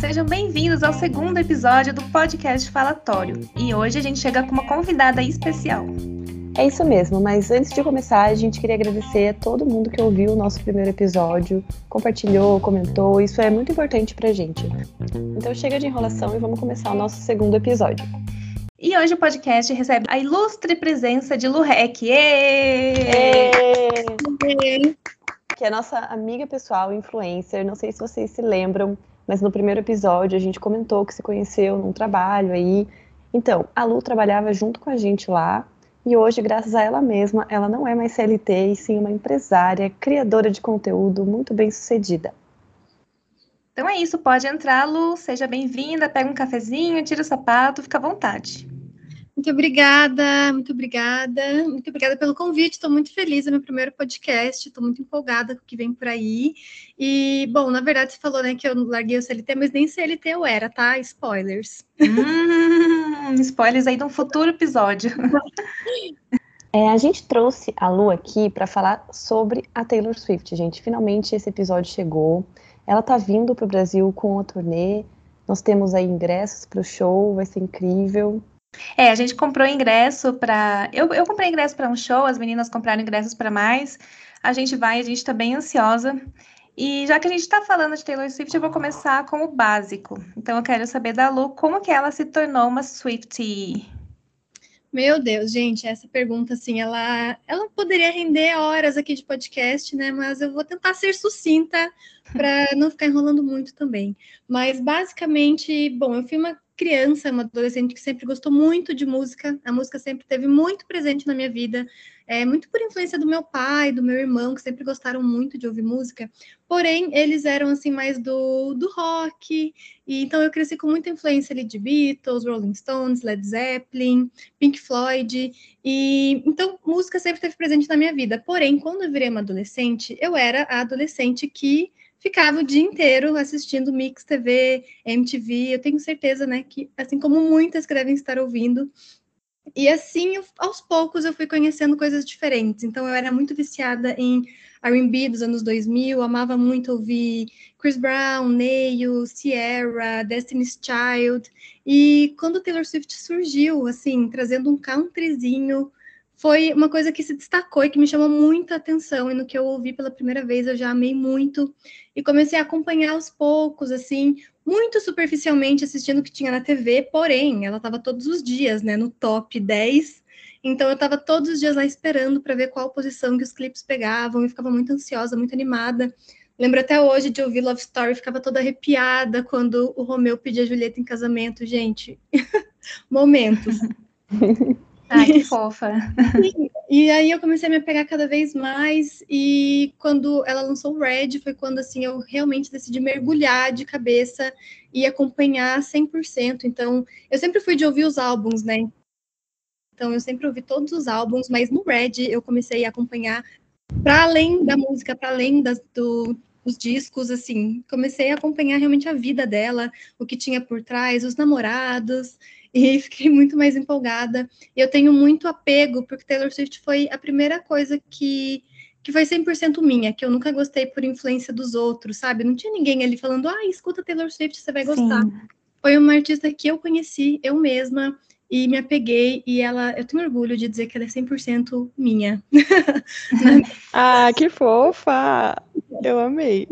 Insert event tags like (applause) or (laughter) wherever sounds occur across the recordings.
Sejam bem-vindos ao segundo episódio do podcast Falatório. E hoje a gente chega com uma convidada especial. É isso mesmo, mas antes de começar, a gente queria agradecer a todo mundo que ouviu o nosso primeiro episódio, compartilhou, comentou, isso é muito importante pra gente. Então chega de enrolação e vamos começar o nosso segundo episódio. E hoje o podcast recebe a ilustre presença de Lu Rec. Que é nossa amiga pessoal, influencer. Não sei se vocês se lembram, mas no primeiro episódio a gente comentou que se conheceu num trabalho aí. Então, a Lu trabalhava junto com a gente lá e hoje, graças a ela mesma, ela não é mais CLT e sim uma empresária, criadora de conteúdo muito bem sucedida. Então é isso, pode entrar, Lu, seja bem-vinda, pega um cafezinho, tira o sapato, fica à vontade. Muito obrigada, muito obrigada, muito obrigada pelo convite. Estou muito feliz, é meu primeiro podcast, estou muito empolgada com o que vem por aí. E, bom, na verdade, você falou né, que eu larguei o CLT, mas nem CLT eu era, tá? Spoilers. Hum, spoilers aí de um futuro episódio. (laughs) É, a gente trouxe a Lu aqui para falar sobre a Taylor Swift, gente. Finalmente esse episódio chegou. Ela está vindo para o Brasil com a turnê. Nós temos aí ingressos para o show, vai ser incrível. É, a gente comprou ingresso para. Eu, eu comprei ingresso para um show, as meninas compraram ingressos para mais. A gente vai, a gente está bem ansiosa. E já que a gente está falando de Taylor Swift, eu vou começar com o básico. Então eu quero saber da Lu como que ela se tornou uma Swiftie. Meu Deus, gente, essa pergunta, assim, ela, ela poderia render horas aqui de podcast, né? Mas eu vou tentar ser sucinta para não ficar enrolando muito também. Mas, basicamente, bom, eu fui uma criança, uma adolescente que sempre gostou muito de música. A música sempre teve muito presente na minha vida, é, muito por influência do meu pai, do meu irmão, que sempre gostaram muito de ouvir música. Porém, eles eram assim mais do, do rock. E então eu cresci com muita influência ali de Beatles, Rolling Stones, Led Zeppelin, Pink Floyd. E então música sempre teve presente na minha vida. Porém, quando eu virei uma adolescente, eu era a adolescente que ficava o dia inteiro assistindo Mix TV, MTV. Eu tenho certeza, né, que assim como muitas que devem estar ouvindo. E assim, eu, aos poucos, eu fui conhecendo coisas diferentes. Então, eu era muito viciada em R&B dos anos 2000, amava muito ouvir Chris Brown, Neil, Sierra, Destiny's Child. E quando Taylor Swift surgiu, assim, trazendo um countryzinho foi uma coisa que se destacou e que me chamou muita atenção. E no que eu ouvi pela primeira vez, eu já amei muito. E comecei a acompanhar aos poucos, assim, muito superficialmente assistindo o que tinha na TV. Porém, ela estava todos os dias, né, no top 10. Então, eu estava todos os dias lá esperando para ver qual posição que os clipes pegavam. E ficava muito ansiosa, muito animada. Lembro até hoje de ouvir Love Story, ficava toda arrepiada quando o Romeu pedia a Julieta em casamento. Gente, (laughs) momentos. (laughs) Ai, que fofa. (laughs) E, e, aí eu comecei a me apegar cada vez mais, e quando ela lançou o Red, foi quando assim eu realmente decidi mergulhar de cabeça e acompanhar 100%. Então, eu sempre fui de ouvir os álbuns, né? Então, eu sempre ouvi todos os álbuns, mas no Red eu comecei a acompanhar para além da música, para além das, do, os discos, assim, comecei a acompanhar realmente a vida dela, o que tinha por trás, os namorados, e fiquei muito mais empolgada. Eu tenho muito apego, porque Taylor Swift foi a primeira coisa que, que foi 100% minha, que eu nunca gostei por influência dos outros, sabe? Não tinha ninguém ali falando, ah, escuta Taylor Swift, você vai gostar. Sim. Foi uma artista que eu conheci, eu mesma, e me apeguei, e ela, eu tenho orgulho de dizer que ela é 100% minha. (laughs) ah, que fofa! Eu amei.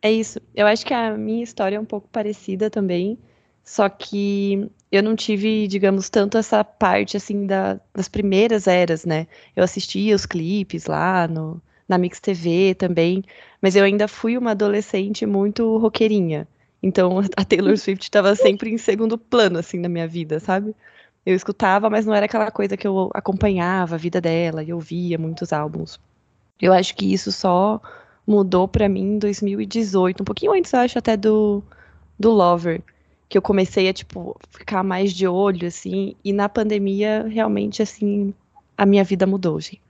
É isso. Eu acho que a minha história é um pouco parecida também. Só que eu não tive, digamos, tanto essa parte assim da, das primeiras eras, né? Eu assistia os clipes lá no, na Mix TV também, mas eu ainda fui uma adolescente muito roqueirinha. Então (laughs) a Taylor Swift estava sempre em segundo plano assim na minha vida, sabe? Eu escutava, mas não era aquela coisa que eu acompanhava a vida dela e ouvia muitos álbuns. Eu acho que isso só mudou para mim em 2018, um pouquinho antes, eu acho, até do, do Lover que eu comecei a, tipo, ficar mais de olho, assim, e na pandemia, realmente, assim, a minha vida mudou, gente.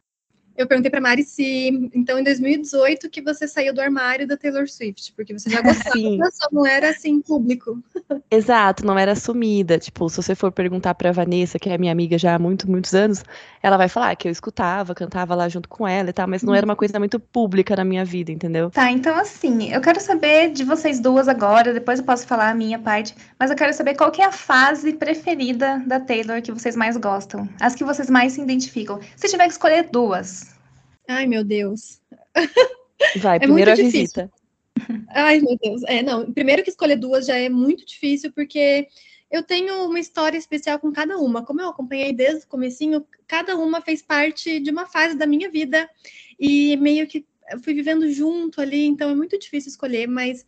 Eu perguntei para Mari se, então, em 2018 que você saiu do armário da Taylor Swift, porque você já (laughs) gostava, Sim. só não era assim público. (laughs) Exato, não era assumida. Tipo, se você for perguntar para Vanessa, que é minha amiga já há muito, muitos anos, ela vai falar que eu escutava, cantava lá junto com ela e tal, mas não era uma coisa muito pública na minha vida, entendeu? Tá, então assim, eu quero saber de vocês duas agora, depois eu posso falar a minha parte, mas eu quero saber qual que é a fase preferida da Taylor que vocês mais gostam, as que vocês mais se identificam. Se tiver que escolher duas, Ai, meu Deus. Vai, é primeiro a visita. Ai, meu Deus. É, não, primeiro que escolher duas já é muito difícil, porque eu tenho uma história especial com cada uma. Como eu acompanhei desde o comecinho, cada uma fez parte de uma fase da minha vida e meio que eu fui vivendo junto ali, então é muito difícil escolher, mas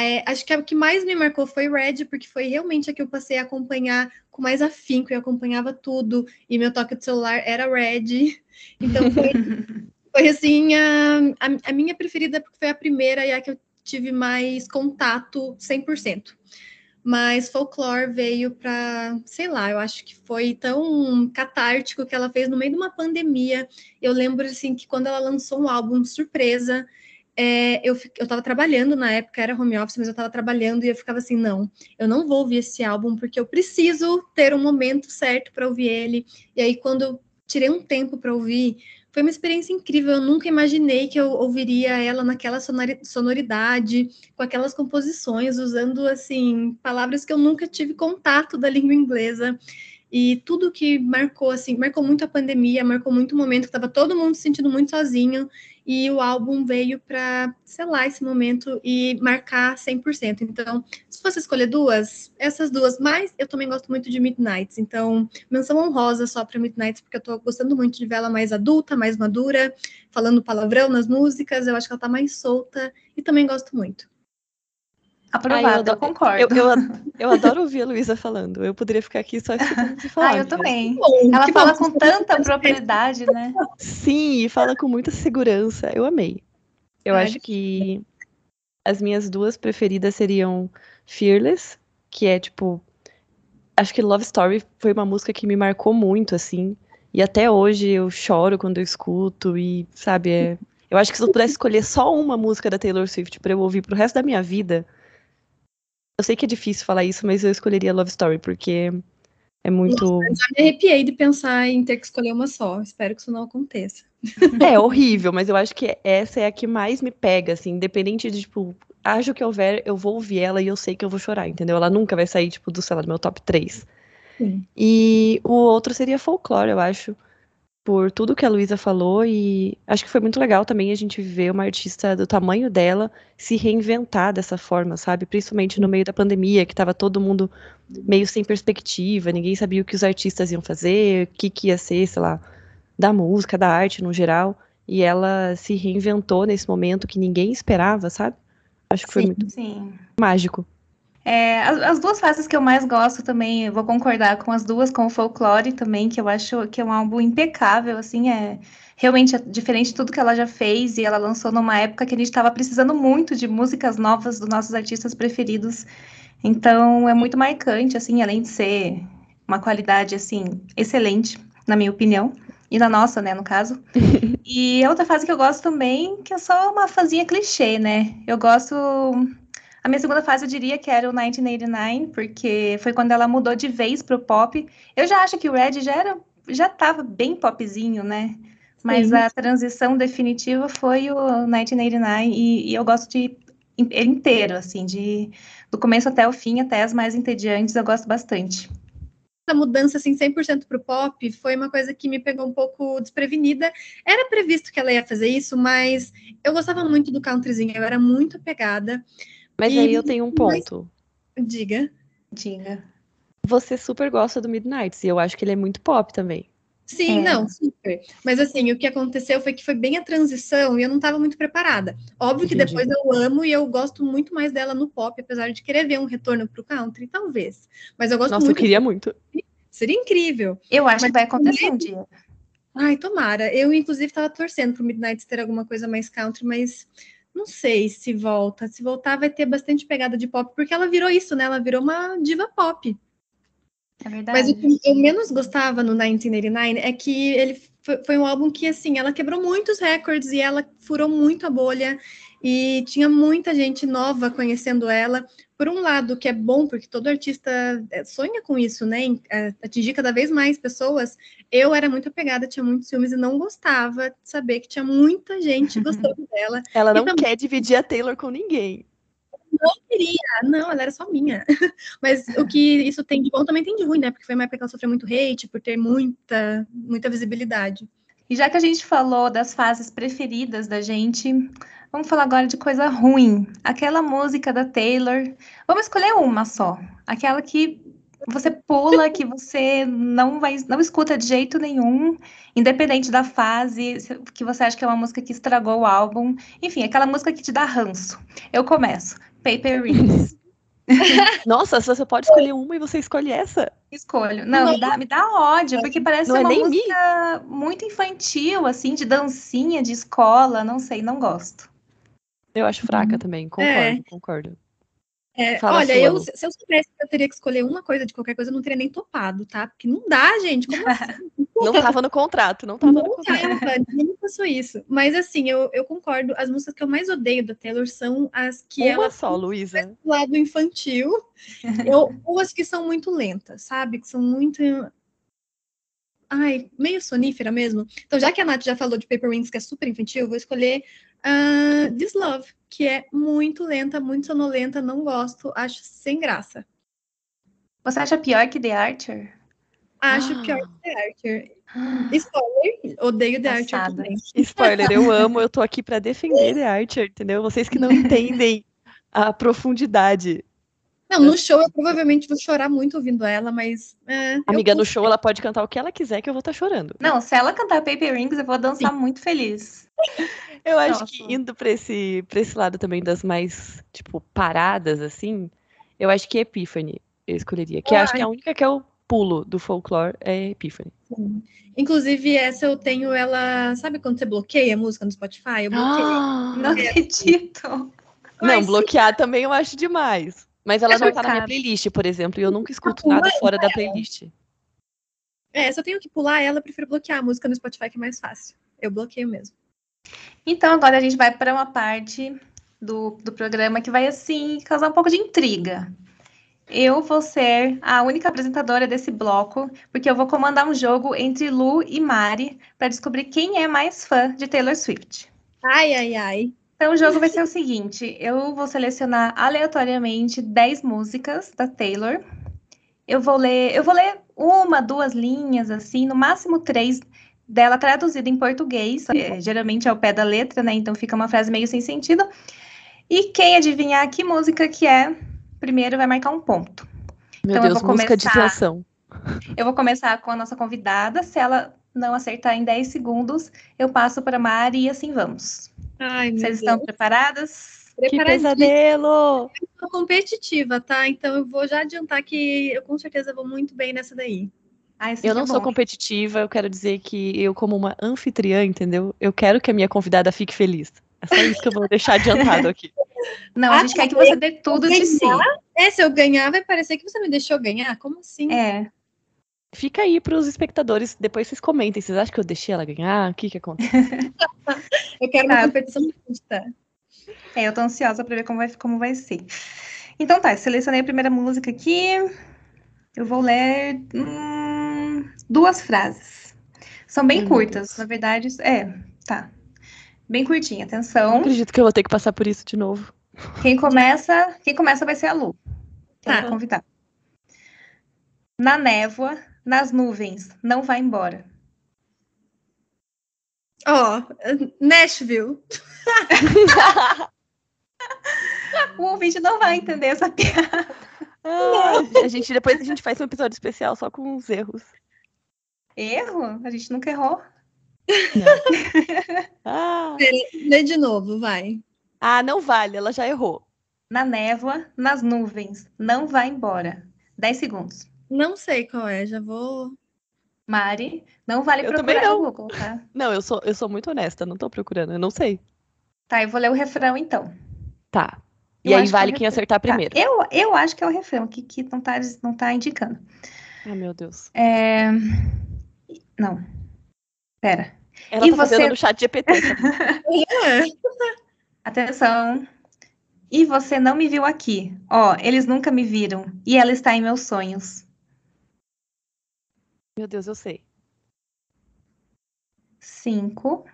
é, acho que a que mais me marcou foi Red, porque foi realmente a que eu passei a acompanhar com mais afinco, eu acompanhava tudo, e meu toque de celular era Red. (laughs) Então foi, (laughs) foi assim, a, a, a, minha preferida, porque foi a primeira e a que eu tive mais contato 100%. Mas Folklore veio para, sei lá, eu acho que foi tão catártico que ela fez no meio de uma pandemia. Eu lembro, assim, que quando ela lançou um álbum surpresa, é, eu, eu tava trabalhando na época, era home office, mas eu tava trabalhando e eu ficava assim, não, eu não vou ouvir esse álbum porque eu preciso ter um momento certo para ouvir ele. E aí, quando eu tirei um tempo para ouvir, foi uma experiência incrível. Eu nunca imaginei que eu ouviria ela naquela sonoridade, com aquelas composições, usando assim palavras que eu nunca tive contato da língua inglesa. E tudo que marcou, assim, marcou muito a pandemia, marcou muito o momento que estava todo mundo se sentindo muito sozinho e o álbum veio para selar esse momento e marcar 100%. Então, se fosse escolher duas, essas duas, mas eu também gosto muito de Midnights. Então, menção honrosa só para Midnights, porque eu estou gostando muito de ver ela mais adulta, mais madura, falando palavrão nas músicas. Eu acho que ela está mais solta e também gosto muito. Aprovado, eu, adoro, eu, concordo. Eu, eu, eu, adoro ouvir a Luísa falando. Eu poderia ficar aqui só escutando você falar. Ah, eu também. Bom, Ela fala bom. com tanta propriedade, né? Sim, e fala com muita segurança. Eu amei. Eu Ai, acho que as minhas duas preferidas seriam Fearless, que é tipo. Acho que Love Story foi uma música que me marcou muito, assim. E até hoje eu choro quando eu escuto, e, sabe, é, eu acho que se eu pudesse escolher só uma música da Taylor Swift para eu ouvir pro resto da minha vida, eu sei que é difícil falar isso, mas eu escolheria Love Story, porque é muito. Nossa, já me arrepiei de pensar em ter que escolher uma só. Espero que isso não aconteça. (laughs) É horrível, mas eu acho que essa é a que mais me pega, assim, independente de, tipo, acho que houver, eu vou ouvir ela e eu sei que eu vou chorar, entendeu? Ela nunca vai sair, tipo, do, sei lá, do meu top 3. Sim. E o outro seria folclore, eu acho por tudo que a Luísa falou e acho que foi muito legal também a gente ver uma artista do tamanho dela se reinventar dessa forma, sabe? Principalmente no meio da pandemia, que estava todo mundo meio sem perspectiva, ninguém sabia o que os artistas iam fazer, o que, que ia ser, sei lá, da música, da arte no geral, e ela se reinventou nesse momento que ninguém esperava, sabe? Acho que foi sim, muito sim. mágico. É, as, as, duas fases que eu mais gosto também, vou concordar com as duas, com o Folklore também, que eu acho que é um álbum impecável, assim, é realmente é diferente de tudo que ela já fez, e ela lançou numa época que a gente estava precisando muito de músicas novas dos nossos artistas preferidos, então é muito marcante, assim, além de ser uma qualidade, assim, excelente, na minha opinião, e na nossa, né, no caso. (laughs) e a outra fase que eu gosto também, que é só uma fazinha clichê, né, eu gosto a minha segunda fase eu diria que era o 1989, porque foi quando ela mudou de vez pro pop. Eu já acho que o Red já era já tava bem popzinho, né? Mas Sim. a transição definitiva foi o 1989 e, e eu gosto de ele inteiro, assim, de do começo até o fim, até as mais entediantes, eu gosto bastante. Essa mudança assim 100% para o pop foi uma coisa que me pegou um pouco desprevenida. Era previsto que ela ia fazer isso, mas eu gostava muito do countryzinho, eu era muito apegada. Mas e... aí eu tenho um ponto. Diga. Diga. Você super gosta do Midnight, e eu acho que ele é muito pop também. Sim, é. não, super. Mas assim, o que aconteceu foi que foi bem a transição e eu não estava muito preparada. Óbvio que depois eu amo e eu gosto muito mais dela no pop, apesar de querer ver um retorno pro country, talvez. Mas eu gosto Nossa, muito. eu queria muito. Seria incrível. Eu acho Mas, que vai acontecer um dia. Ai, tomara. Eu, inclusive, estava torcendo pro Midnight ter alguma coisa mais country, mas não sei se volta. Se voltar, vai ter bastante pegada de pop, porque ela virou isso, né? Ela virou uma diva pop. É verdade. Mas o que eu menos gostava no 1989 é que ele foi, um álbum que, assim, ela quebrou muitos recordes e ela furou muito a bolha e tinha muita gente nova conhecendo ela. Por um lado, que é bom, porque todo artista é, sonha com isso, né? É, atingir cada vez mais pessoas. Eu era muito apegada, tinha muitos filmes e não gostava de saber que tinha muita gente (laughs) gostando dela. Ela não também... quer dividir a Taylor com ninguém. Não queria, não, ela era só minha. (laughs) Mas o que isso tem de bom também tem de ruim, né? Porque foi uma época que ela sofreu muito hate, por ter muita, muita visibilidade. E já que a gente falou das fases preferidas da gente, Vamos falar agora de coisa ruim. Aquela música da Taylor. Vamos escolher uma só. Aquela que você pula, que você não vai, não escuta de jeito nenhum, independente da fase, que você acha que é uma música que estragou o álbum. Enfim, aquela música que te dá ranço. Eu começo. Paper Rings. (laughs) Nossa, você pode escolher uma e você escolhe essa? Escolho. Não, não. Me, dá, me dá ódio, porque parece não é uma é música muito infantil, assim, de dancinha, de escola, não sei, não gosto. Eu acho fraca uhum. também, concordo, é. concordo. É, olha, eu, se eu soubesse que eu teria que escolher uma coisa de qualquer coisa, eu não teria nem topado, tá? Porque não dá, gente. Como (laughs) assim? não tava no contrato, não tava não no contrato. Tava, ninguém passou isso. Mas assim, eu, eu concordo. As músicas que eu mais odeio da Taylor são as que uma ela só, Luísa. Do lado infantil, (laughs) ou, ou as que são muito lentas, sabe? Que são muito ai, meio sonífera mesmo. Então, já que a Nath já falou de Paper Rings, que é super infantil, eu vou escolher uh, This Love, que é muito lenta, muito sonolenta, não gosto, acho sem graça. Você acha pior que The Archer? Acho ah. pior que The Archer. Spoiler, odeio The Passada. Archer também. Spoiler, eu amo, eu tô aqui para defender (laughs) The Archer, entendeu? Vocês que não entendem a profundidade não, no show eu provavelmente vou chorar muito ouvindo ela, mas. É, Amiga, no show ela pode cantar o que ela quiser, que eu vou estar tá chorando. Não, se ela cantar Paper Rings, eu vou dançar Sim. muito feliz. Eu acho Nossa. que indo pra esse, pra esse lado também das mais, tipo, paradas, assim, eu acho que Epiphany eu escolheria. Que acho que é a única que é o pulo do folclore é Epiphany. Sim. Inclusive, essa eu tenho ela. Sabe quando você bloqueia a música no Spotify? Eu bloqueei. Ah, não acredito. Não, bloquear também eu acho demais. Mas ela é não tá na minha playlist, por exemplo, e eu nunca escuto nada fora da playlist. É, se eu tenho que pular ela, eu prefiro bloquear a música no Spotify, que é mais fácil. Eu bloqueio mesmo. Então, agora a gente vai para uma parte do, do programa que vai, assim, causar um pouco de intriga. Eu vou ser a única apresentadora desse bloco, porque eu vou comandar um jogo entre Lu e Mari para descobrir quem é mais fã de Taylor Swift. Ai, ai, ai. Então, o jogo vai ser o seguinte: eu vou selecionar aleatoriamente 10 músicas da Taylor. Eu vou ler, eu vou ler uma, duas linhas, assim, no máximo três dela traduzida em português. É, geralmente é o pé da letra, né? Então fica uma frase meio sem sentido. E quem adivinhar que música que é, primeiro vai marcar um ponto. Meu então, Deus, eu vou música começar, de tensão. Eu vou começar com a nossa convidada. Se ela não acertar em 10 segundos, eu passo para a Mari e assim vamos. Ai, Vocês Deus. estão preparadas? Que pesadelo! Eu sou competitiva, tá? Então eu vou já adiantar que eu com certeza vou muito bem nessa daí. Ai, eu não é sou competitiva, eu quero dizer que eu, como uma anfitriã, entendeu? Eu quero que a minha convidada fique feliz. É só isso que eu vou deixar adiantado aqui. (laughs) Não, a gente quer que você dê tudo de si. É, se eu ganhar, vai parecer que você me deixou ganhar. Como assim? É. Fica aí para os espectadores, depois vocês comentem. Vocês acham que eu deixei ela ganhar? O que que aconteceu? (laughs) eu quero uma tá. competição justa. É, eu tô ansiosa para ver como vai, como vai ser. Então tá, selecionei a primeira música aqui. Eu vou ler hum, duas frases. São bem hum, curtas, na verdade. É, tá. Bem curtinha, atenção. Não acredito que eu vou ter que passar por isso de novo. Quem começa, quem começa vai ser a Lu. Tá. convidar. Na névoa, nas nuvens, não vai embora. Ó, oh, Nashville. (laughs) o ouvinte não vai entender essa piada. Ah, a gente depois a gente faz um episódio especial só com os erros. Erro? A gente nunca errou. (laughs) ah. Lê de novo, vai. Ah, não vale, ela já errou. Na névoa, nas nuvens, não vai embora. 10 segundos. Não sei qual é, já vou. Mari, não vale eu procurar não. no Google, tá? Não, eu sou, eu sou muito honesta, não tô procurando, eu não sei. Tá, eu vou ler o refrão então. Tá. E eu aí vale que é quem acertar tá, primeiro. Tá. Eu, eu acho que é o refrão, que, que não, tá, não tá indicando. Ai, meu Deus. É... Não. Pera. Ela E tá fazendo você- no chat GPT. É. (laughs) Atenção. E você não me viu aqui. Ó, eles nunca me viram. E ela está em meus sonhos. Meu Deus, eu sei. Cinco.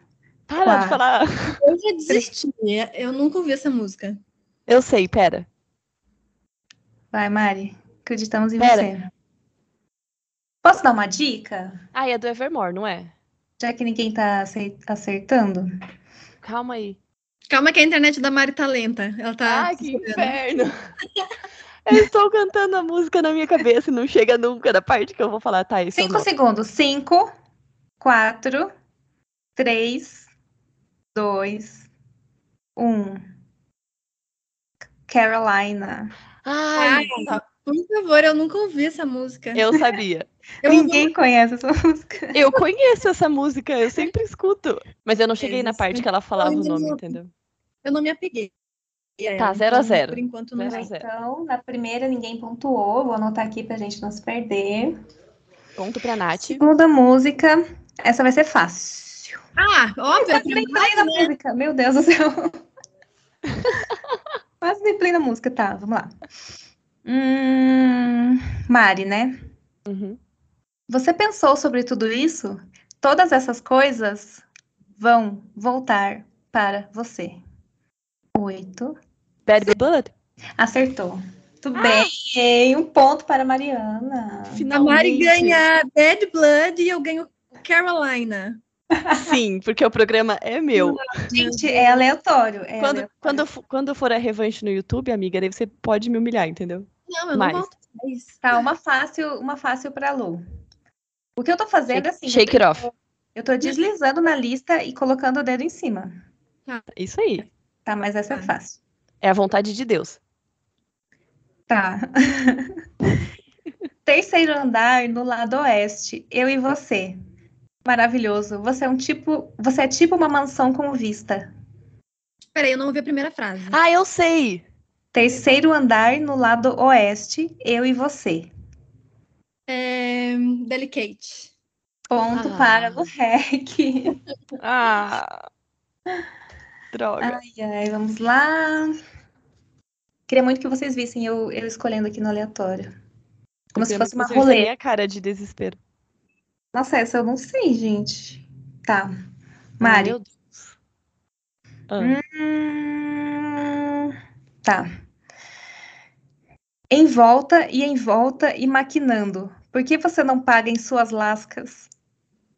Para de Quatro. falar. Eu já desisti. Eu nunca ouvi essa música. Eu sei, pera. Vai, Mari. Acreditamos em Pera. você. Posso dar uma dica? Ah, é do Evermore, não é? Já que ninguém tá acertando. Calma aí. Calma que a internet da Mari tá lenta. Ela tá. Ai, que inferno. (laughs) Eu estou cantando a música na minha cabeça e não chega nunca na parte que eu vou falar, tá? Isso eu Cinco não. segundos. Cinco, quatro, três, dois, um. Carolina. Ai, tá. Por favor, eu nunca ouvi essa música. eu sabia. (laughs) Eu Ninguém conhece essa música. Eu conheço essa música, eu sempre escuto. Mas eu não cheguei na Isso. parte que ela falava o nome, não- entendeu? Eu não me apeguei. Tá, zero a então, zero. Por enquanto não Zero zero. Então, na primeira ninguém pontuou. Vou anotar aqui pra gente não se perder. Ponto pra Nath. Segunda música. Essa vai ser fácil. Ah, óbvio. Quase nem play na música. Meu Deus do céu. (laughs) Quase nem play na música. Tá, vamos lá. Hum, Mari, né? Uhum. Você pensou sobre tudo isso? Todas essas coisas vão voltar para você. Oito. Bad Blood? Acertou. Tudo bem. Um ponto para a Mariana. A Finalmente. Mari ganha Bad Blood e eu ganho Carolina. Sim, porque o programa é meu. Gente, é aleatório. é Quando, aleatório. quando, quando for a revanche no YouTube, amiga, daí você pode me humilhar, entendeu? Não, eu Mais. não volto mais. Tá, uma fácil, uma fácil para Lu. O que eu tô fazendo é assim, Shake it off. eu tô deslizando na lista e colocando o dedo em cima. Isso aí. Tá, mas essa é Tá. fácil. É a vontade de Deus. Tá. (laughs) Terceiro andar no lado oeste, eu e você. Maravilhoso. Você é um tipo, você é tipo uma mansão com vista. Peraí, eu não ouvi a primeira frase. Ah, eu sei! Terceiro andar no lado oeste, eu e você. É... Delicate. Ponto Ah. para o REC. Ah! Droga. Ai, ai, vamos lá. Queria muito que vocês vissem eu, eu escolhendo aqui no aleatório. Como Eu se fosse uma visse a cara de desespero. Nossa, essa eu não sei, gente. Tá. Mari. meu Deus. Ah, Hum, tá. Em volta e em volta e maquinando. Por que você não paga em suas lascas?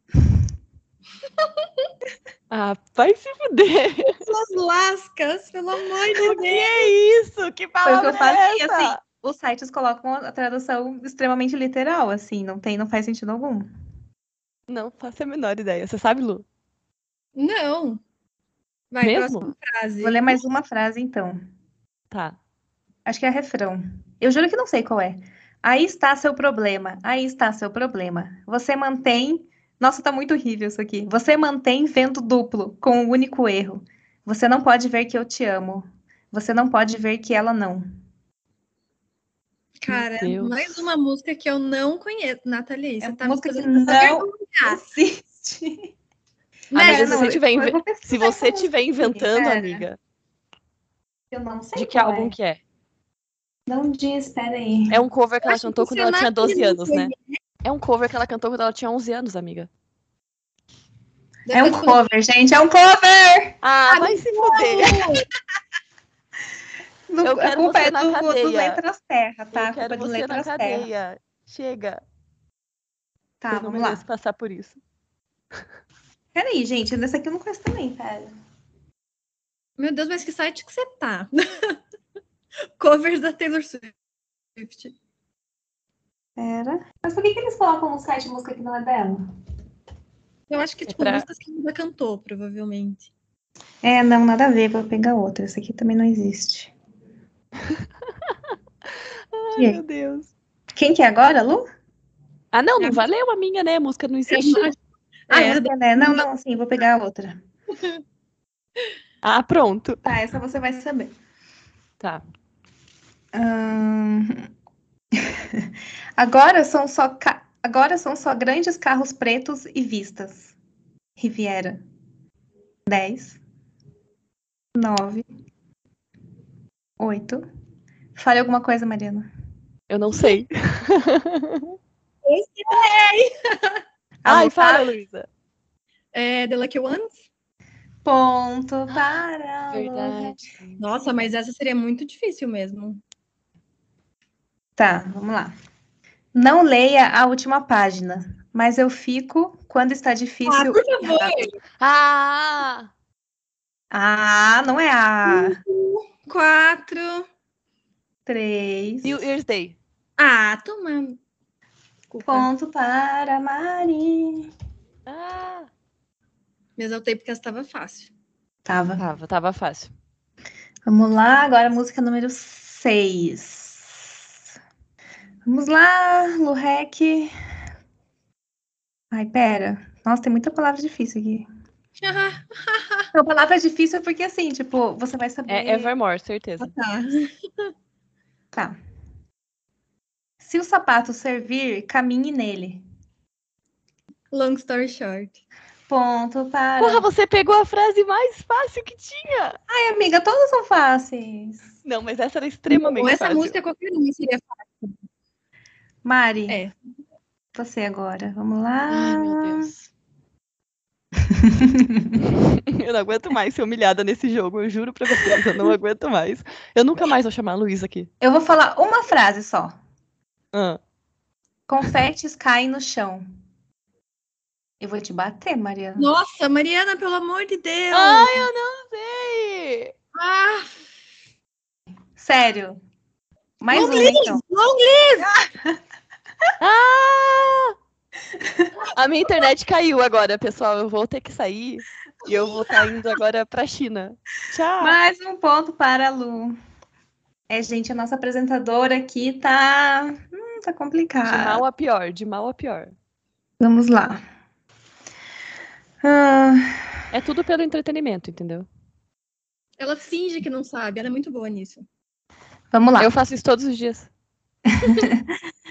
(laughs) Ah, vai se fuder. Suas lascas, pelo amor de O que Deus. é isso? Que palavra que eu é falei, essa? assim. Os sites colocam a tradução extremamente literal, assim, não tem, não faz sentido algum. Não faço a menor ideia. Você sabe, Lu? Não. Vai, Mesmo? próxima frase. Vou ler mais uma frase, então. Tá. Acho que é refrão. Eu juro que não sei qual é. Aí está seu problema. Aí está seu problema. Você mantém. Nossa, tá muito horrível isso aqui. Você mantém vento duplo, com um único erro. Você não pode ver que eu te amo. Você não pode ver que ela não. Cara, mais uma música que eu não conheço. Nathalie, É você uma tá me música que não existe. Amiga, Né? se você tiver eu inve- Se você música, inventando, amiga, Eu não sei de que qual álbum é. que é? Não diz, peraí. É um cover que ela Acho que cantou quando ela tinha Nathalie 12 não anos, né? É um cover que ela cantou quando ela tinha 11 anos, amiga. É um cover, gente, é um cover! Ah, vai se fuder. (laughs) No- Eu a quero culpa você é na do, do cadeia. Letras Terra, tá? Eu A culpa quero é do você na Letras Terra. cadeia. Chega. Tá, não vamos lá. passar por isso. Peraí, gente, nessa aqui eu não conheço também, pera. Meu Deus, mas que site que você tá? (laughs) Covers da Taylor Swift. Pera. Mas por que, que eles colocam no site música que não é dela? Eu acho que, É tipo, pra- músicas que ela já cantou, provavelmente. É, não, nada a ver, vou pegar outra. Essa aqui também não existe. (laughs) Ai, meu Deus. Quem que é agora, Lu? Ah, não, não valeu a minha, né? A música não existe. Ah, É, você, né? Não, não, sim, vou pegar a outra. (laughs) Ah, pronto. Tá, essa você vai saber. Tá. Ahn, (laughs) Agora são só ca- agora são só grandes carros pretos e vistas. Riviera. 10, 9, 8. Fale alguma coisa, Mariana. Eu não sei. (laughs) Eu sei. A (laughs) Ai, Lu fala? Luísa. É, The Lucky Ones? Ponto para a Lu. Verdade. Nossa, mas essa seria muito difícil mesmo. Tá, vamos lá. Não leia a última página, mas eu fico quando está Ah, difícil. por favor. Ah! Ah, não é a Quatro. três. New Year's Day. Ah, toma. Desculpa. Ponto para Mari. Ah! Me exaltei porque essa estava fácil. Tava. Tava, tava fácil. Vamos lá, agora a música número 6. Vamos lá, Lurek. Ai, pera. Nossa, tem muita palavra difícil aqui. (laughs) Não, palavra difícil é porque assim, tipo, você vai saber. É Evermore, certeza. tá. (laughs) Tá. Se o sapato servir, caminhe nele. Long story short. Ponto para. Porra, você pegou a frase mais fácil que tinha. Ai, amiga, todas são fáceis. Não, mas essa era extremamente Com essa fácil. música, qualquer uma seria fácil. Mari, É. você agora. Vamos lá. Ai, meu Deus. (laughs) eu não aguento mais ser humilhada nesse jogo, eu juro pra vocês, eu não aguento mais. Eu nunca mais vou chamar a Luísa aqui. Eu vou falar uma frase só. Ah, Confetes caem no chão. Eu vou te bater, Mariana. Nossa, Mariana, pelo amor de Deus. Ai, eu não sei! Ah, Sério. Mais live, então. long live. (laughs) Ah! A minha internet caiu agora, pessoal. Eu vou ter que sair e eu vou estar indo agora pra China. Tchau! Mais um ponto para a Lu. É, gente, a nossa apresentadora aqui tá. Hum, tá De complicado. mal a pior, de mal a pior. Vamos lá. Ah, É tudo pelo entretenimento, entendeu? Ela finge que não sabe, ela é muito boa nisso. vamos lá. Eu faço isso todos os dias. (laughs)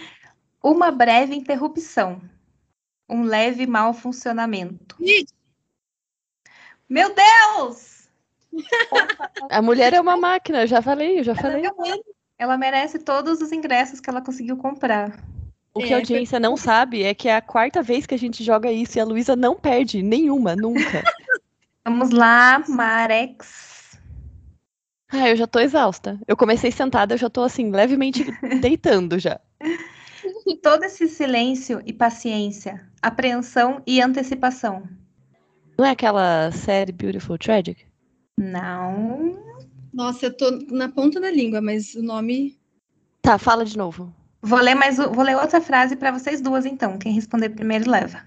Uma breve interrupção. Um leve mau funcionamento. Gente, Meu Deus! A mulher é uma máquina, eu já falei, eu já falei. Ela merece todos os ingressos que ela conseguiu comprar. O que É, a audiência não sabe é que é a quarta vez que a gente joga isso e a Luísa não perde nenhuma, nunca. (laughs) Vamos lá, Marex. Ah, eu já tô exausta. Eu comecei sentada, eu já tô assim, levemente (laughs) deitando já. Todo esse silêncio e paciência, apreensão e antecipação. Não é aquela série Beautiful Tragic? Não. nossa, eu tô na ponta da língua, mas o nome. Tá, fala de novo. Vou ler mais, vou ler outra frase para vocês duas então. Quem responder primeiro leva.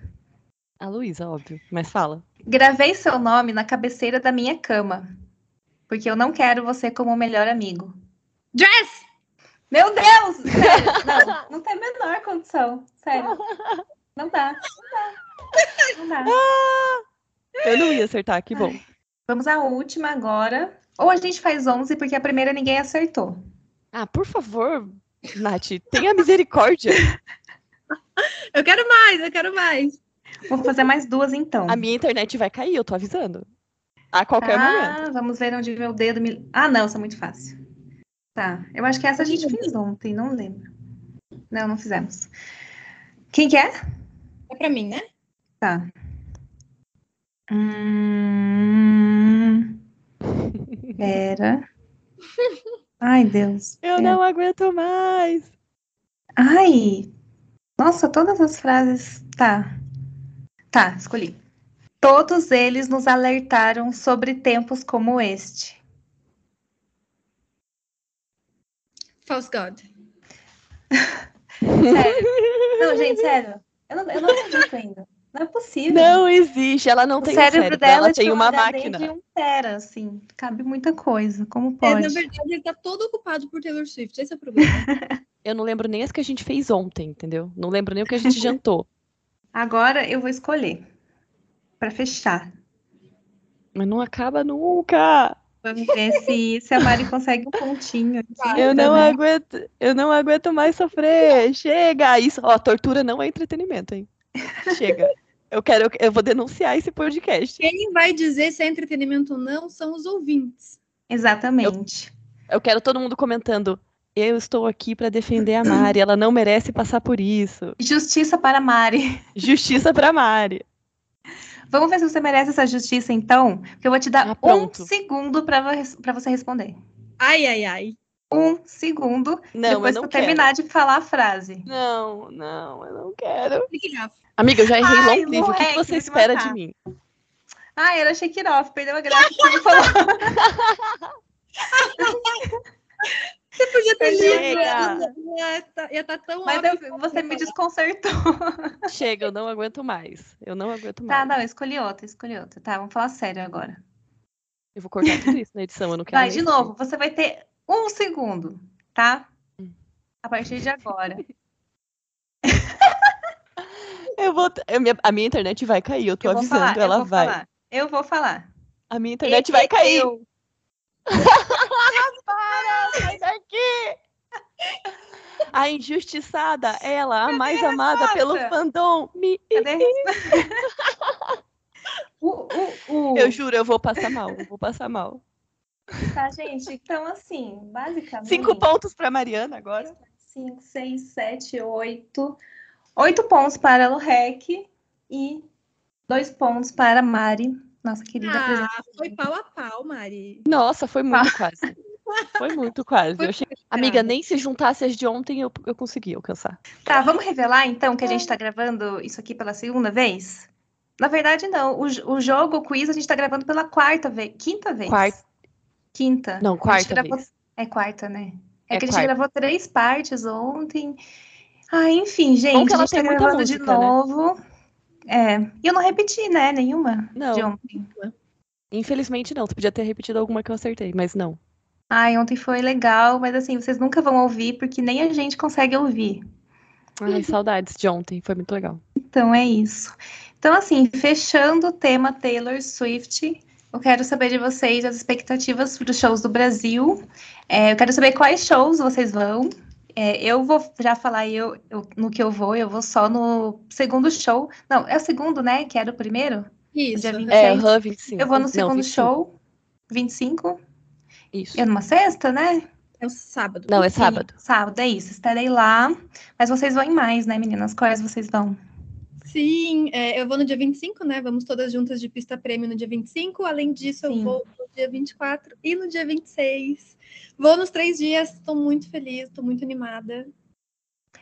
A Luísa, óbvio, mas fala. Gravei seu nome na cabeceira da minha cama, porque eu não quero você como melhor amigo. Dress! Meu Deus! (laughs) Sério, não, não tem a menor condição. Sério. Não dá. Não dá. Não dá. Eu não ia acertar, que bom. Vamos à última agora. Ou a gente faz 11, porque a primeira ninguém acertou. Ah, por favor, Nath, tenha misericórdia. (laughs) Eu quero mais, eu quero mais. Vou fazer mais duas então. A minha internet vai cair, eu tô avisando. A qualquer momento. Ah, vamos ver onde meu dedo me. Ah, não, essa é muito fácil. Tá. Eu acho que essa a gente fez ontem, não lembro. Não, não fizemos. Quem que é? É pra mim, né? Tá. Hum... Pera. Ai, Deus. Eu não aguento mais. Ai! Nossa, todas as frases. Tá. Tá, escolhi. Todos eles nos alertaram sobre tempos como este. False God. (laughs) Sério. Não, gente, sério. Eu não, eu não acredito ainda. Não é possível. Não existe, ela não o tem cérebro, cérebro, dela ela tem tinha uma máquina. de um tera, assim. Cabe muita coisa. Como É, pode? na verdade, ele tá todo ocupado por Taylor Swift. Esse é o problema. (laughs) Eu não lembro nem as que a gente fez ontem, entendeu? Não lembro nem o que a gente jantou. Agora eu vou escolher. Pra fechar. Mas não acaba nunca. Vamos ver se, se a Mari consegue um pontinho aqui. Eu não né? aguento, eu não aguento mais sofrer. Chega! Isso, ó, tortura não é entretenimento, hein? Chega. Eu quero, eu vou denunciar esse podcast. Quem vai dizer se é entretenimento ou não são os ouvintes. Exatamente. Eu, eu quero todo mundo comentando. Eu estou aqui para defender a Mari. Ela não merece passar por isso. Justiça para Mari. Justiça para Mari. Vamos ver se você merece essa justiça, então. Porque eu vou te dar Ah, um segundo para você responder. Ai, ai, ai. Um segundo Não, depois eu que não eu terminar de falar a frase. Não, não, eu não quero. Amiga, eu já errei Ai, long livre. O que, que você espera de mim? Ah, era Shake It Off. Perdeu a graça que você falou. (laughs) (laughs) Você podia ter lido. Chega. Ia tá- Ia estar tão Mas óbvio. eu- você me desconcertou. (laughs) Chega, eu não aguento mais. Eu não aguento Tá, mais. não, eu escolhi outra, escolhi outra. Tá, vamos falar sério agora. Eu vou cortar tudo isso na edição, eu não quero Vai, de novo, você vai ter um segundo, tá? A partir de agora. (laughs) Eu vou. a minha- A minha internet vai cair, eu tô eu avisando, falar, eu ela vou vai. falar. Eu vou falar. A minha internet vai cair. Eu. (laughs) Para, sai daqui! A injustiçada, ela, a mais amada pelo fandom. Me... Cadê? (laughs) (laughs) o, o, o... Eu juro, eu vou passar mal, eu vou passar mal. Tá, gente? Então, assim, basicamente. Cinco pontos pra Mariana agora. 5, 6, 7, 8. 8 pontos para a Lorec e 2 pontos para a Mari, nossa querida Ah, foi pau a pau, Mari. Nossa, foi muito quase. Foi muito quase. Foi achei- Amiga, nem se juntasse as de ontem eu, eu consegui alcançar. Tá, vamos revelar então que a gente tá gravando isso aqui pela segunda vez? Na verdade, não. O, o jogo, o quiz, a gente tá gravando pela quarta vez. Quinta vez. Quarta. Quinta. Não, quarta gravou- vez. É quarta, né? É, É que a gente quarta. gravou três partes ontem. Ah, enfim, gente, que ela a gente tá muita gravando de música, né? novo. É. E eu não repeti, né? Nenhuma Não. de ontem. Infelizmente não. Tu podia ter repetido alguma que eu acertei, mas não. Ai, ontem foi legal, mas assim, vocês nunca vão ouvir porque nem a gente consegue ouvir. Ai, saudades de ontem. Foi muito legal. Então é isso. Então, assim, fechando o tema Taylor Swift, eu quero saber de vocês as expectativas para os shows do Brasil. É, eu quero saber quais shows vocês vão. É, eu vou já falar eu, eu- no que eu vou, eu vou só no segundo show. Não, é o segundo, né? Que era o primeiro? Isso. dia 20. É, Han 25. eu vou no Não, segundo 25. show, 25. Isso. É numa sexta, né? É o sábado. Não, é sábado. Sábado, é isso. Estarei lá. Mas vocês vão em mais, né, meninas? Quais vocês vão? Sim, é, eu vou no dia 25, né? Vamos todas juntas de pista prêmio no dia 25. Além disso, eu Sim. vou no dia 24 e no dia 26. Vou nos três dias, estou muito feliz, estou muito animada.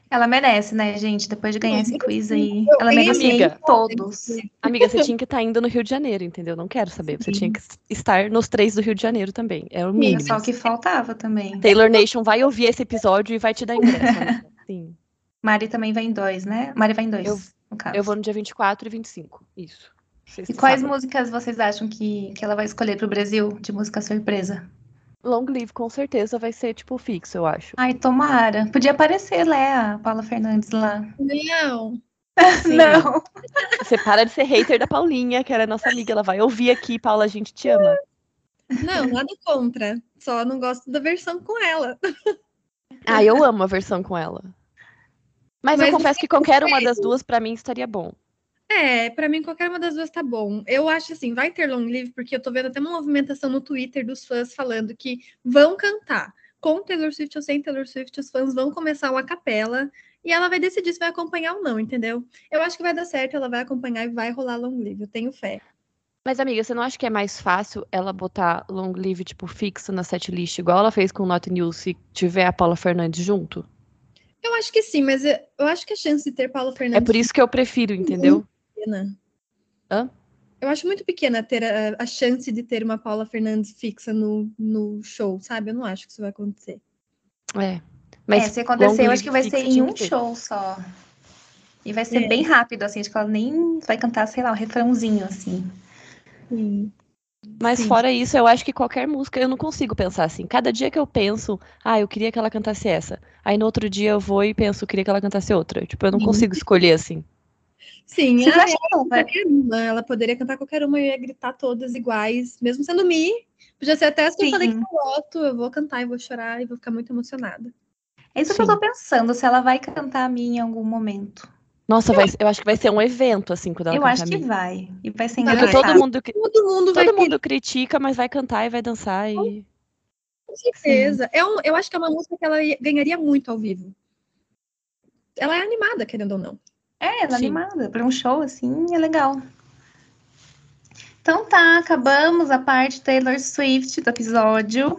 Ela merece, né, gente? Depois de ganhar esse quiz aí. Ela amiga. todos. Amiga, você tinha que estar indo no Rio de Janeiro, entendeu? Não quero saber. Você tinha que estar nos três do Rio de Janeiro também. É o mínimo. só o que faltava também. Taylor Nation vai ouvir esse episódio e vai te dar ingresso. (laughs) Sim. Mari também vai em dois, né? Mari vai em dois, Eu- no caso. Eu vou no dia 24 e 25. Isso. E quais músicas vocês acham que, que ela vai escolher pro Brasil de música surpresa? Long Live com certeza vai ser, tipo, fixo, eu acho. Ai, tomara. Podia aparecer, né, a Paula Fernandes lá. Não, Sim. (laughs) Não. Você para de ser hater da Paulinha, que era nossa amiga. Ela vai ouvir aqui, Paula, a gente te ama. não, nada contra. Só não gosto da versão com ela. (laughs) Ah, eu amo a versão com ela. Mas, Mas eu confesso que qualquer uma das duas, pra mim, estaria bom. É, pra mim qualquer uma das duas tá bom. Eu acho assim, vai ter long live, porque eu tô vendo até uma movimentação no Twitter dos fãs falando que vão cantar. Com Taylor Swift ou sem Taylor Swift, os fãs vão começar uma capela e ela vai decidir se vai acompanhar ou não, entendeu? Eu acho que vai dar certo, ela vai acompanhar e vai rolar long live, eu tenho fé. Mas, amiga, você não acha que é mais fácil ela botar Long Live, tipo, fixo na setlist, igual ela fez com Not News, se tiver a Paula Fernandes junto? Eu acho que sim, mas eu eu acho que a chance de ter Paulo É Fernandes por isso que eu prefiro, entendeu? Pequena. Hã? Eu acho muito pequena ter a, a chance de ter uma Paula Fernandes fixa no, no show, sabe? Eu não acho que isso vai acontecer. É. Mas é, se acontecer, eu acho que vai ser em um show só. E vai ser É. bem rápido, assim. Acho que ela nem vai cantar, sei lá, um refrãozinho, assim. Sim. Mas Sim. fora isso, eu acho que qualquer música eu não consigo pensar assim. Cada dia que eu penso, ah, eu queria que ela cantasse essa. Aí no outro dia eu vou e penso, eu queria que ela cantasse outra. Tipo, eu não Sim. consigo escolher assim. Sim, Vocês ah, vai... qualquer uma. Ela poderia cantar qualquer uma e eu ia gritar todas iguais, mesmo sendo Mi. Podia ser até as que eu Sim. falei que eu gosto, eu vou cantar e vou chorar e vou ficar muito emocionada. É isso que eu Sim. tô pensando, se ela vai cantar a mim em algum momento. Nossa, vai, eu acho que vai ser um evento, assim, quando ela Eu acho que vai. E vai ser. Porque engraçado. todo mundo, Todo mundo todo mundo critica, mas vai cantar e vai dançar e... com certeza. É um, eu acho que é uma música que ela ia- ganharia muito ao vivo. Ela é animada, querendo ou não. É, ela é animada. Para um show assim, é legal. Então tá, acabamos a parte Taylor Swift do episódio.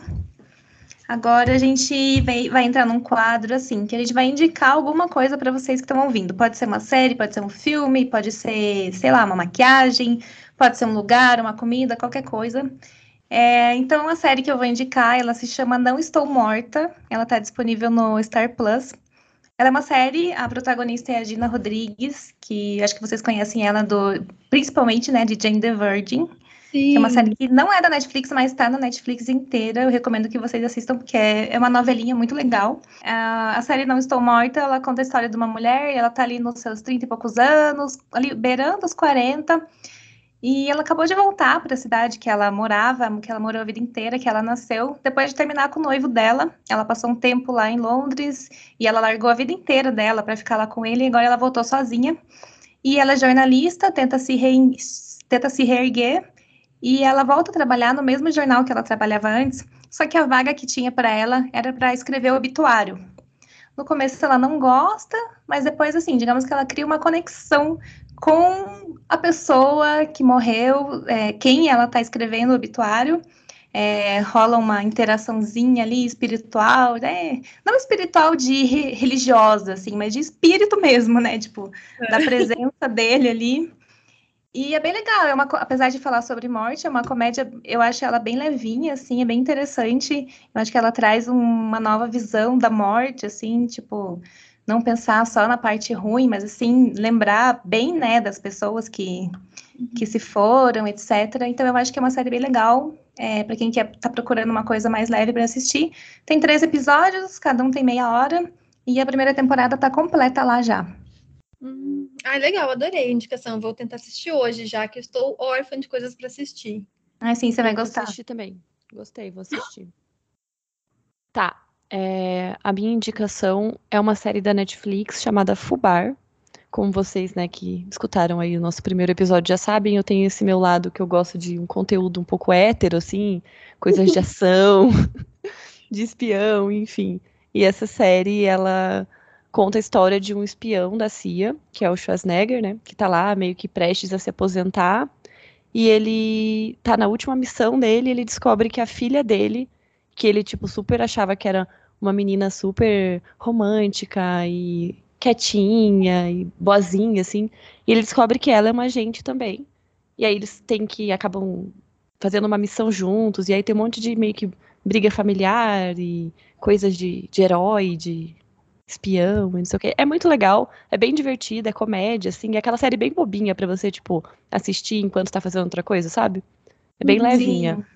Agora a gente vai, vai entrar num quadro assim, que a gente vai indicar alguma coisa para vocês que estão ouvindo. Pode ser uma série, pode ser um filme, pode ser, sei lá, uma maquiagem, pode ser um lugar, uma comida, qualquer coisa. É, então a série que eu vou indicar, ela se chama Não Estou Morta. Ela está disponível no Star Plus. Ela é uma série, a protagonista é a Gina Rodrigues, que acho que vocês conhecem ela do, principalmente, né, de Jane the Virgin. Sim. É uma série que não é da Netflix, mas está na Netflix inteira. Eu recomendo que vocês assistam, porque é, é uma novelinha muito legal. A, série Não Estou Morta, ela conta a história de uma mulher, ela tá ali nos seus 30 e poucos anos, ali beirando os 40, e ela acabou de voltar para a cidade que ela morava, que ela morou a vida inteira, que ela nasceu, depois de terminar com o noivo dela. Ela passou um tempo lá em Londres e ela largou a vida inteira dela para ficar lá com ele, e agora ela voltou sozinha. E ela é jornalista, tenta se, rein- tenta se reerguer, e ela volta a trabalhar no mesmo jornal que ela trabalhava antes, só que a vaga que tinha para ela era para escrever o obituário. No começo ela não gosta, mas depois, assim, digamos que ela cria uma conexão com a pessoa que morreu, é, quem ela está escrevendo o obituário. É, rola uma interaçãozinha ali espiritual, né? Não espiritual de re- religiosa, assim, mas de espírito mesmo, né? Tipo, da presença (laughs) dele ali. E é bem legal, é uma, apesar de falar sobre morte, é uma comédia, eu acho ela bem levinha, assim, é bem interessante. Eu acho que ela traz um- uma nova visão da morte, assim, tipo, não pensar só na parte ruim, mas assim, lembrar bem, né, das pessoas que, que se foram, etc. Então eu acho que é uma série bem legal, é, para quem quer tá procurando uma coisa mais leve para assistir. Tem três episódios, cada um tem meia hora, e a primeira temporada tá completa lá já. Hum, Ah, legal, adorei a indicação. Vou tentar assistir hoje, já que eu estou órfã de coisas para assistir. Ah, sim, você vai Eu vou gostar. assistir também. Gostei, vou assistir. Tá. É, a minha indicação é uma série da Netflix chamada Fubar. Como vocês, né, que escutaram aí o nosso primeiro episódio já sabem, eu tenho esse meu lado que eu gosto de um conteúdo um pouco hétero, assim, coisas de (laughs) ação, (laughs) de espião, enfim. E essa série, ela conta a história de um espião da CIA, que é o Schwarzenegger, né, que tá lá meio que prestes a se aposentar. E ele tá na última missão dele, ele descobre que a filha dele, que ele tipo super achava que era uma menina super romântica e quietinha e boazinha assim, e ele descobre que ela é uma agente também. E aí eles têm que acabam fazendo uma missão juntos, e aí tem um monte de meio que briga familiar e coisas de, de herói, de espião, e não sei o quê. É muito legal, é bem divertido, é comédia, assim, é aquela série bem bobinha pra você, tipo, assistir enquanto tá fazendo outra coisa, sabe? É bem Sim. levinha.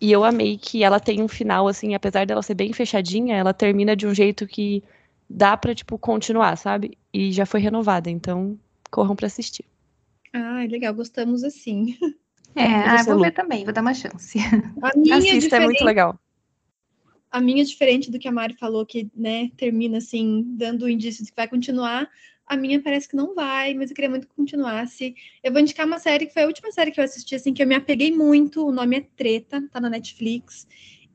E eu amei que ela tem um final, assim, apesar dela ser bem fechadinha, ela termina de um jeito que dá pra, tipo, continuar, sabe? E já foi renovada, então corram pra assistir. Ah, legal, gostamos assim. É, ah, vou ver também, vou dar uma chance. A minha Assista, é diferente, muito legal. a minha diferente do que a Mari falou, que, né, termina assim, dando indício de que vai continuar. A minha parece que não vai, mas eu queria muito que continuasse. Eu vou indicar uma série que foi a última série que eu assisti, assim, que eu me apeguei muito. O nome é Treta, tá na Netflix.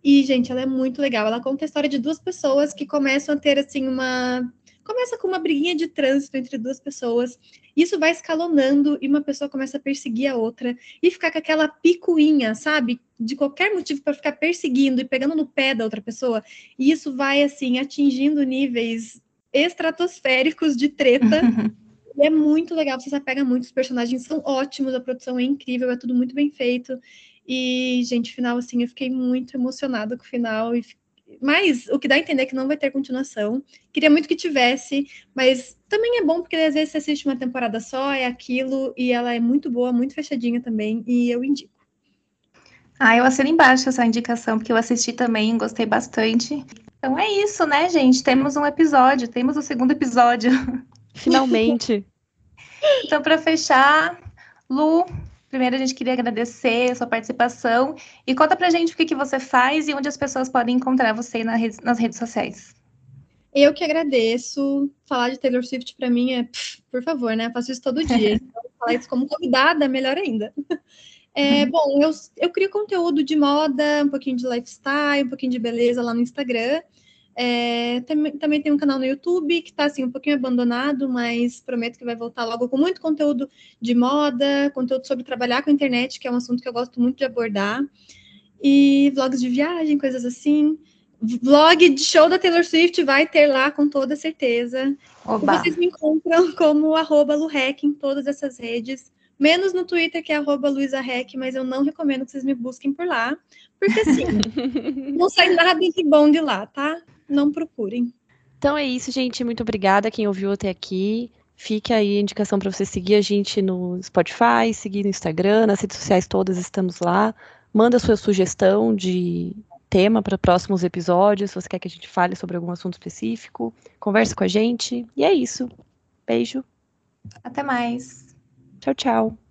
E, gente, ela é muito legal. Ela conta a história de duas pessoas que começam a ter, assim, uma. Começa com uma briguinha de trânsito entre duas pessoas. Isso vai escalonando e uma pessoa começa a perseguir a outra e ficar com aquela picuinha, sabe? De qualquer motivo para ficar perseguindo e pegando no pé da outra pessoa. E isso vai, assim, atingindo níveis estratosféricos de treta. (laughs) E é muito legal, você se apega muito, os personagens são ótimos, a produção é incrível, é tudo muito bem feito. E, gente, final, assim, eu fiquei muito emocionada com o final. E... Mas o que dá a entender é que não vai ter continuação. Queria muito que tivesse, mas também é bom porque às vezes você assiste uma temporada só, é aquilo, e ela é muito boa, muito fechadinha também, e eu indico. Ah, eu assino embaixo essa indicação, porque eu assisti também, gostei bastante. Então é isso, né, gente? Temos um episódio, temos o segundo episódio. (laughs) Finalmente. (laughs) Então, para fechar, Lu, primeiro a gente queria agradecer a sua participação e conta pra gente o que, que você faz e onde as pessoas podem encontrar você na rede- nas redes sociais. Eu que agradeço. Falar de Taylor Swift para mim é, pff, por favor, né? Eu faço isso todo dia. (laughs) Então, falar isso como convidada, melhor ainda. É, uhum. Bom, eu, eu crio conteúdo de moda, um pouquinho de lifestyle, um pouquinho de beleza lá no Instagram. É, também, também tem um canal no YouTube que está assim, um pouquinho abandonado, mas prometo que vai voltar logo com muito conteúdo de moda, conteúdo sobre trabalhar com a internet, que é um assunto que eu gosto muito de abordar, e vlogs de viagem, coisas assim. Vlog de show da Taylor Swift vai ter lá com toda certeza. Oba. Vocês me encontram como arroba Lurec em todas essas redes menos no Twitter, que é arroba LuisaRec, mas eu não recomendo que vocês me busquem por lá, porque assim, (laughs) não sai nada de bom de lá, tá? Não procurem. Então é isso, gente. Muito obrigada quem ouviu até aqui. Fique aí a indicação para você seguir a gente no Spotify, seguir no Instagram, nas redes sociais todas estamos lá. Manda sua sugestão de tema para próximos episódios, se você quer que a gente fale sobre algum assunto específico. Converse com a gente. E é isso. Beijo. Até mais. Tchau, tchau.